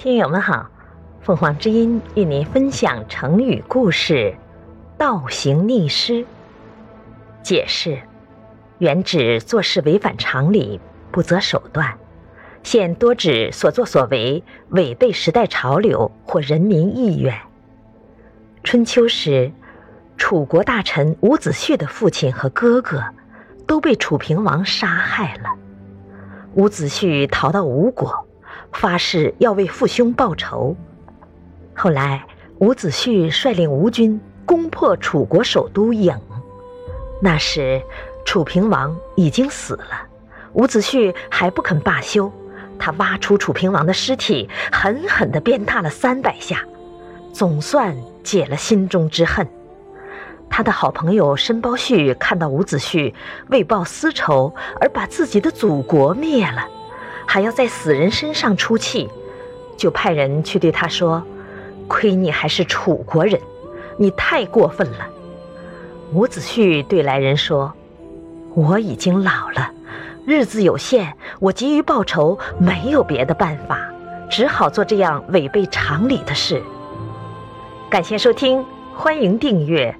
听友们好，凤凰之音与您分享成语故事“倒行逆施”。解释：原指做事违反常理、不择手段，现多指所作所为违背时代潮流或人民意愿。春秋时，楚国大臣伍子胥的父亲和哥哥都被楚平王杀害了。伍子胥逃到吴国，发誓要为父兄报仇。后来，伍子胥率领吴军攻破楚国首都郢。那时，楚平王已经死了，伍子胥还不肯罢休，他挖出楚平王的尸体，狠狠地鞭挞了三百下，总算解了心中之恨。他的好朋友申包胥看到伍子胥为报私仇而把自己的祖国灭了，还要在死人身上出气，就派人去对他说：“亏你还是楚国人，你太过分了。”伍子胥对来人说：“我已经老了，日子有限，我急于报仇，没有别的办法，只好做这样违背常理的事。”感谢收听，欢迎订阅。